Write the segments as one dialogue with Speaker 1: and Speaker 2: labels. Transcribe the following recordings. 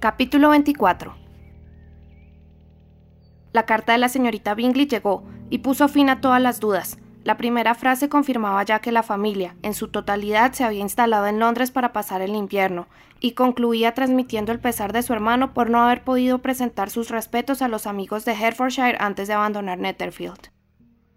Speaker 1: Capítulo 24 La carta de la señorita Bingley llegó y puso fin a todas las dudas. La primera frase confirmaba ya que la familia, en su totalidad, se había instalado en Londres para pasar el invierno, y concluía transmitiendo el pesar de su hermano por no haber podido presentar sus respetos a los amigos de Hertfordshire antes de abandonar Netherfield.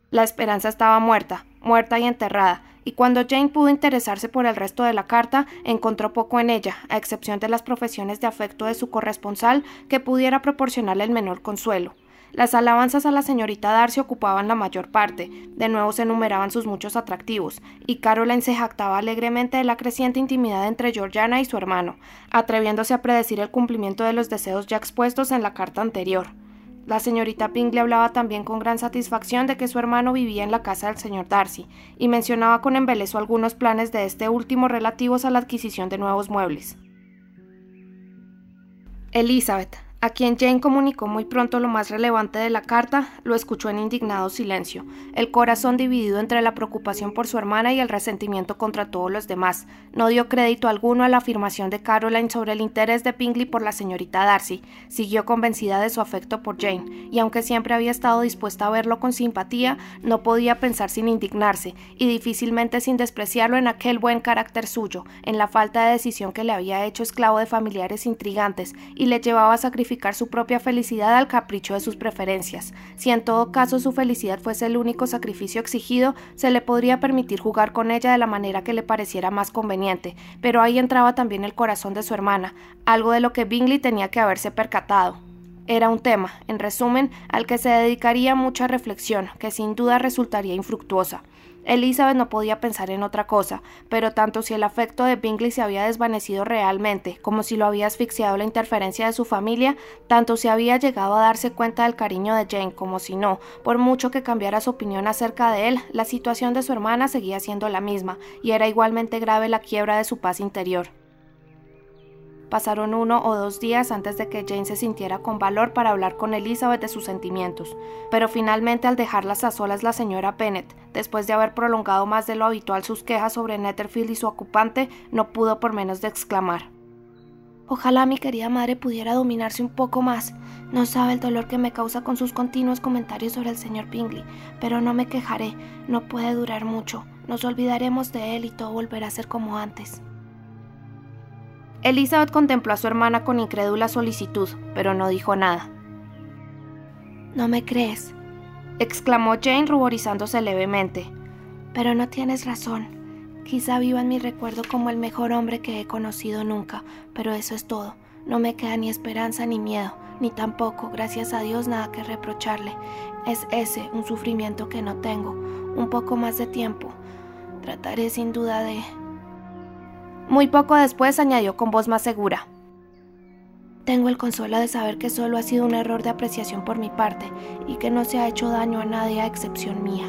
Speaker 1: La esperanza estaba muerta, muerta y enterrada, y cuando Jane pudo interesarse por el resto de la carta, encontró poco en ella, a excepción de las profesiones de afecto de su corresponsal, que pudiera proporcionarle el menor consuelo. Las alabanzas a la señorita Darcy ocupaban la mayor parte, de nuevo se enumeraban sus muchos atractivos, y Caroline se jactaba alegremente de la creciente intimidad entre Georgiana y su hermano, atreviéndose a predecir el cumplimiento de los deseos ya expuestos en la carta anterior. La señorita Bingley hablaba también con gran satisfacción de que su hermano vivía en la casa del señor Darcy, y mencionaba con embeleso algunos planes de este último relativos a la adquisición de nuevos muebles. Elizabeth, a quien Jane comunicó muy pronto lo más relevante de la carta, lo escuchó en indignado silencio, el corazón dividido entre la preocupación por su hermana y el resentimiento contra todos los demás. No dio crédito alguno a la afirmación de Caroline sobre el interés de Pingley por la señorita Darcy, siguió convencida de su afecto por Jane, y aunque siempre había estado dispuesta a verlo con simpatía, no podía pensar sin indignarse, y difícilmente sin despreciarlo en aquel buen carácter suyo, en la falta de decisión que le había hecho esclavo de familiares intrigantes, y le llevaba a sacrificar su propia felicidad al capricho de sus preferencias. Si en todo caso su felicidad fuese el único sacrificio exigido, se le podría permitir jugar con ella de la manera que le pareciera más conveniente, pero ahí entraba también el corazón de su hermana, algo de lo que Bingley tenía que haberse percatado. Era un tema, en resumen, al que se dedicaría mucha reflexión, que sin duda resultaría infructuosa. Elizabeth no podía pensar en otra cosa, pero tanto si el afecto de Bingley se había desvanecido realmente, como si lo había asfixiado la interferencia de su familia, tanto si había llegado a darse cuenta del cariño de Jane como si no, por mucho que cambiara su opinión acerca de él, la situación de su hermana seguía siendo la misma, y era igualmente grave la quiebra de su paz interior. Pasaron uno o dos días antes de que Jane se sintiera con valor para hablar con Elizabeth de sus sentimientos, pero finalmente al dejarlas a solas la señora Bennet, después de haber prolongado más de lo habitual sus quejas sobre Netherfield y su ocupante, no pudo por menos de exclamar. Ojalá mi querida madre pudiera dominarse un poco más. No sabe el dolor que me causa con sus continuos comentarios sobre el señor Bingley, pero no me quejaré, no puede durar mucho. Nos olvidaremos de él y todo volverá a ser como antes. Elizabeth contempló a su hermana con incrédula solicitud, pero no dijo nada. No me crees, exclamó Jane ruborizándose levemente. Pero no tienes razón. Quizá viva en mi recuerdo como el mejor hombre que he conocido nunca, pero eso es todo. No me queda ni esperanza ni miedo, ni tampoco, gracias a Dios, nada que reprocharle. Es ese un sufrimiento que no tengo. Un poco más de tiempo. Trataré sin duda de... Muy poco después añadió con voz más segura. Tengo el consuelo de saber que solo ha sido un error de apreciación por mi parte y que no se ha hecho daño a nadie a excepción mía.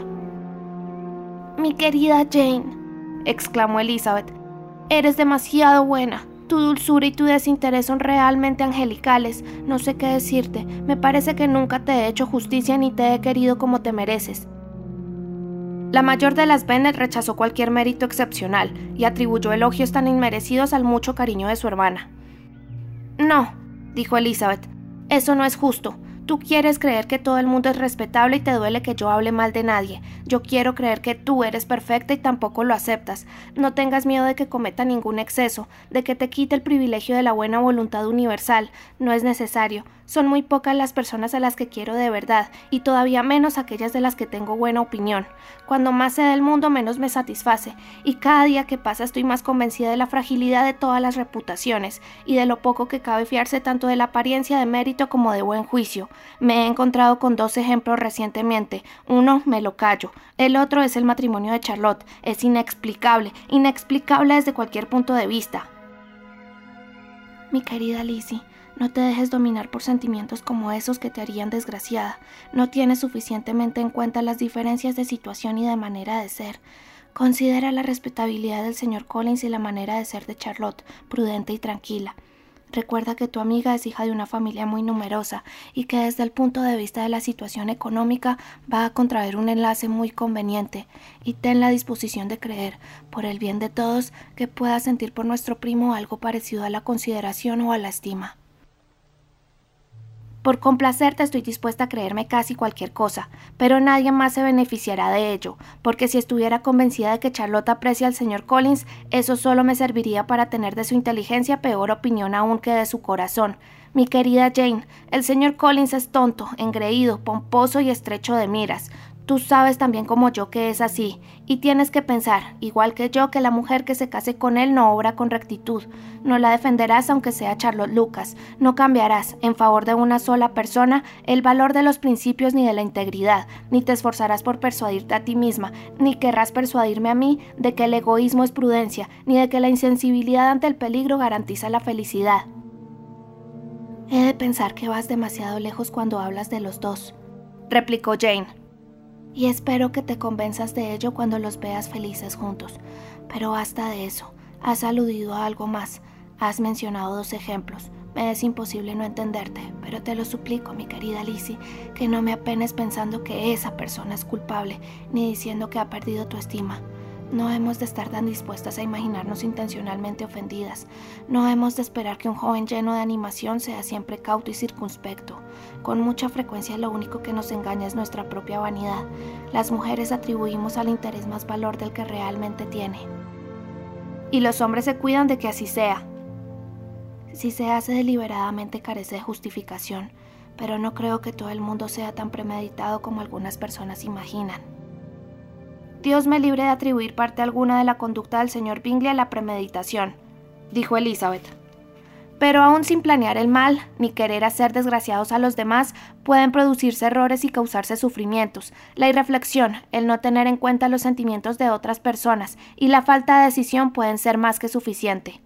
Speaker 1: Mi querida Jane, exclamó Elizabeth, eres demasiado buena. Tu dulzura y tu desinterés son realmente angelicales. No sé qué decirte. Me parece que nunca te he hecho justicia ni te he querido como te mereces. La mayor de las Bennet rechazó cualquier mérito excepcional y atribuyó elogios tan inmerecidos al mucho cariño de su hermana. No, dijo Elizabeth, eso no es justo. Tú quieres creer que todo el mundo es respetable y te duele que yo hable mal de nadie. Yo quiero creer que tú eres perfecta y tampoco lo aceptas. No tengas miedo de que cometa ningún exceso, de que te quite el privilegio de la buena voluntad universal. No es necesario. Son muy pocas las personas a las que quiero de verdad, y todavía menos aquellas de las que tengo buena opinión. Cuando más sé del mundo, menos me satisface, y cada día que pasa estoy más convencida de la fragilidad de todas las reputaciones, y de lo poco que cabe fiarse tanto de la apariencia de mérito como de buen juicio. Me he encontrado con dos ejemplos recientemente. Uno me lo callo, el otro es el matrimonio de Charlotte. Es inexplicable, inexplicable desde cualquier punto de vista. Mi querida Lizzie, no te dejes dominar por sentimientos como esos que te harían desgraciada. No tienes suficientemente en cuenta las diferencias de situación y de manera de ser. Considera la respetabilidad del señor Collins y la manera de ser de Charlotte, prudente y tranquila. Recuerda que tu amiga es hija de una familia muy numerosa y que desde el punto de vista de la situación económica va a contraer un enlace muy conveniente y ten la disposición de creer, por el bien de todos, que pueda sentir por nuestro primo algo parecido a la consideración o a la estima. Por complacerte estoy dispuesta a creerme casi cualquier cosa, pero nadie más se beneficiará de ello, porque si estuviera convencida de que Charlotte aprecia al señor Collins, eso solo me serviría para tener de su inteligencia peor opinión aún que de su corazón. Mi querida Jane, el señor Collins es tonto, engreído, pomposo y estrecho de miras. Tú sabes también como yo que es así, y tienes que pensar, igual que yo, que la mujer que se case con él no obra con rectitud. No la defenderás aunque sea Charlotte Lucas, no cambiarás, en favor de una sola persona, el valor de los principios ni de la integridad, ni te esforzarás por persuadirte a ti misma, ni querrás persuadirme a mí de que el egoísmo es prudencia, ni de que la insensibilidad ante el peligro garantiza la felicidad. He de pensar que vas demasiado lejos cuando hablas de los dos, replicó Jane y espero que te convenzas de ello cuando los veas felices juntos. Pero hasta de eso, has aludido a algo más, has mencionado dos ejemplos. Me es imposible no entenderte, pero te lo suplico, mi querida Lizzie, que no me apenes pensando que esa persona es culpable, ni diciendo que ha perdido tu estima. No hemos de estar tan dispuestas a imaginarnos intencionalmente ofendidas. No hemos de esperar que un joven lleno de animación sea siempre cauto y circunspecto. Con mucha frecuencia lo único que nos engaña es nuestra propia vanidad. Las mujeres atribuimos al interés más valor del que realmente tiene. Y los hombres se cuidan de que así sea. Si se hace deliberadamente carece de justificación, pero no creo que todo el mundo sea tan premeditado como algunas personas imaginan. Dios me libre de atribuir parte alguna de la conducta del señor Bingley a la premeditación, dijo Elizabeth. Pero aún sin planear el mal, ni querer hacer desgraciados a los demás, pueden producirse errores y causarse sufrimientos. La irreflexión, el no tener en cuenta los sentimientos de otras personas y la falta de decisión pueden ser más que suficiente.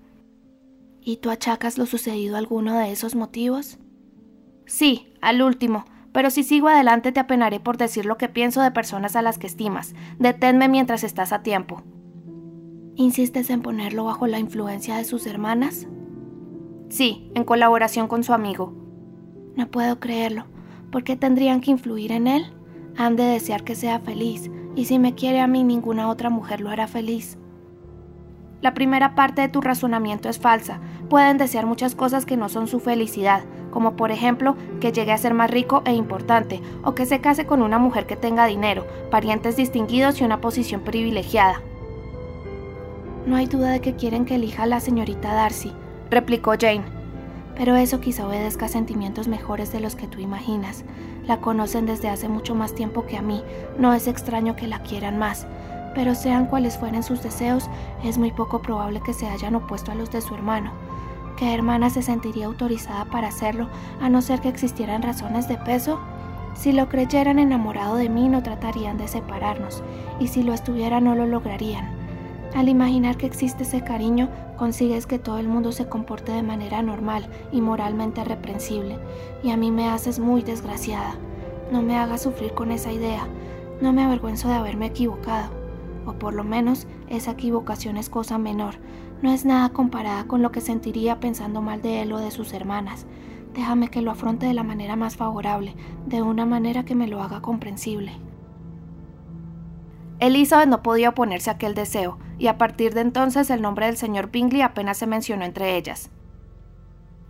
Speaker 1: ¿Y tú achacas lo sucedido a alguno de esos motivos? Sí, al último, pero si sigo adelante te apenaré por decir lo que pienso de personas a las que estimas. Deténme mientras estás a tiempo. ¿Insistes en ponerlo bajo la influencia de sus hermanas? Sí, en colaboración con su amigo. No puedo creerlo. ¿Por qué tendrían que influir en él? Han de desear que sea feliz, y si me quiere a mí ninguna otra mujer lo hará feliz. La primera parte de tu razonamiento es falsa. Pueden desear muchas cosas que no son su felicidad, como por ejemplo que llegue a ser más rico e importante, o que se case con una mujer que tenga dinero, parientes distinguidos y una posición privilegiada. No hay duda de que quieren que elija a la señorita Darcy, replicó Jane. Pero eso quizá obedezca a sentimientos mejores de los que tú imaginas. La conocen desde hace mucho más tiempo que a mí, no es extraño que la quieran más. Pero sean cuales fueren sus deseos, es muy poco probable que se hayan opuesto a los de su hermano. ¿Qué hermana se sentiría autorizada para hacerlo a no ser que existieran razones de peso? Si lo creyeran enamorado de mí no tratarían de separarnos, y si lo estuviera no lo lograrían. Al imaginar que existe ese cariño, consigues que todo el mundo se comporte de manera normal y moralmente reprensible, y a mí me haces muy desgraciada. No me hagas sufrir con esa idea, no me avergüenzo de haberme equivocado, o por lo menos esa equivocación es cosa menor, no es nada comparada con lo que sentiría pensando mal de él o de sus hermanas. Déjame que lo afronte de la manera más favorable, de una manera que me lo haga comprensible. Elizabeth no podía oponerse a aquel deseo, y a partir de entonces el nombre del señor Bingley apenas se mencionó entre ellas.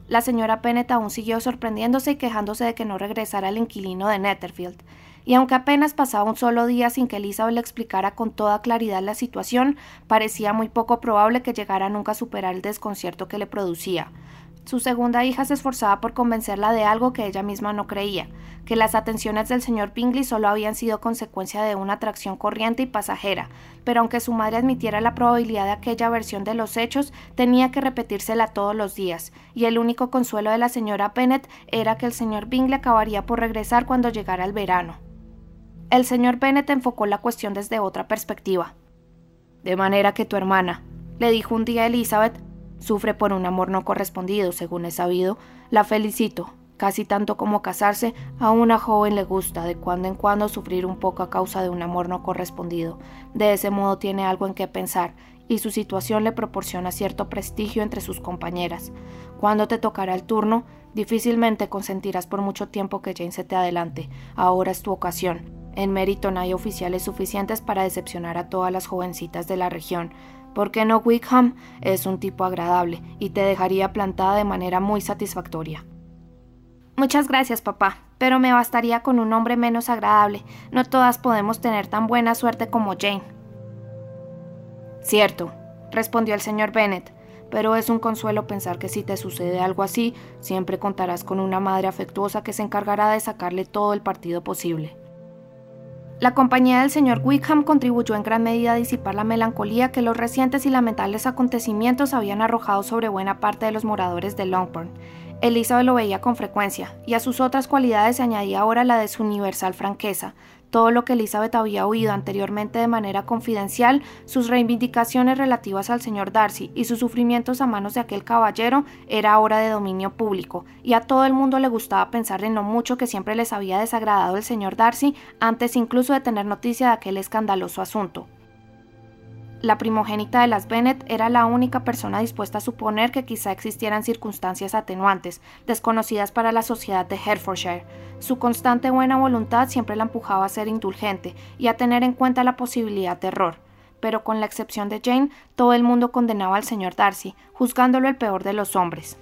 Speaker 1: La señora Pennett aún siguió sorprendiéndose y quejándose de que no regresara el inquilino de Netherfield, y aunque apenas pasaba un solo día sin que Elizabeth le explicara con toda claridad la situación, parecía muy poco probable que llegara nunca a superar el desconcierto que le producía. Su segunda hija se esforzaba por convencerla de algo que ella misma no creía, que las atenciones del señor Bingley solo habían sido consecuencia de una atracción corriente y pasajera, pero aunque su madre admitiera la probabilidad de aquella versión de los hechos, tenía que repetírsela todos los días, y el único consuelo de la señora Bennet era que el señor Bingley acabaría por regresar cuando llegara el verano. El señor Bennet enfocó la cuestión desde otra perspectiva. De manera que tu hermana, le dijo un día a Elizabeth, Sufre por un amor no correspondido, según he sabido. La felicito. Casi tanto como casarse, a una joven le gusta de cuando en cuando sufrir un poco a causa de un amor no correspondido. De ese modo tiene algo en qué pensar, y su situación le proporciona cierto prestigio entre sus compañeras. Cuando te tocará el turno, difícilmente consentirás por mucho tiempo que Jane se te adelante. Ahora es tu ocasión. En mérito no hay oficiales suficientes para decepcionar a todas las jovencitas de la región. ¿Por qué no Wickham? Es un tipo agradable y te dejaría plantada de manera muy satisfactoria. Muchas gracias, papá, pero me bastaría con un hombre menos agradable. No todas podemos tener tan buena suerte como Jane.
Speaker 2: Cierto, respondió el señor Bennet, pero es un consuelo pensar que si te sucede algo así, siempre contarás con una madre afectuosa que se encargará de sacarle todo el partido posible.
Speaker 1: La compañía del señor Wickham contribuyó en gran medida a disipar la melancolía que los recientes y lamentables acontecimientos habían arrojado sobre buena parte de los moradores de Longbourn. Elizabeth lo veía con frecuencia, y a sus otras cualidades se añadía ahora la de su universal franqueza, todo lo que Elizabeth había oído anteriormente de manera confidencial, sus reivindicaciones relativas al señor Darcy y sus sufrimientos a manos de aquel caballero era ahora de dominio público, y a todo el mundo le gustaba pensar en lo mucho que siempre les había desagradado el señor Darcy antes incluso de tener noticia de aquel escandaloso asunto. La primogénita de las Bennet era la única persona dispuesta a suponer que quizá existieran circunstancias atenuantes, desconocidas para la sociedad de Hertfordshire. Su constante buena voluntad siempre la empujaba a ser indulgente y a tener en cuenta la posibilidad de error. Pero con la excepción de Jane, todo el mundo condenaba al señor Darcy, juzgándolo el peor de los hombres.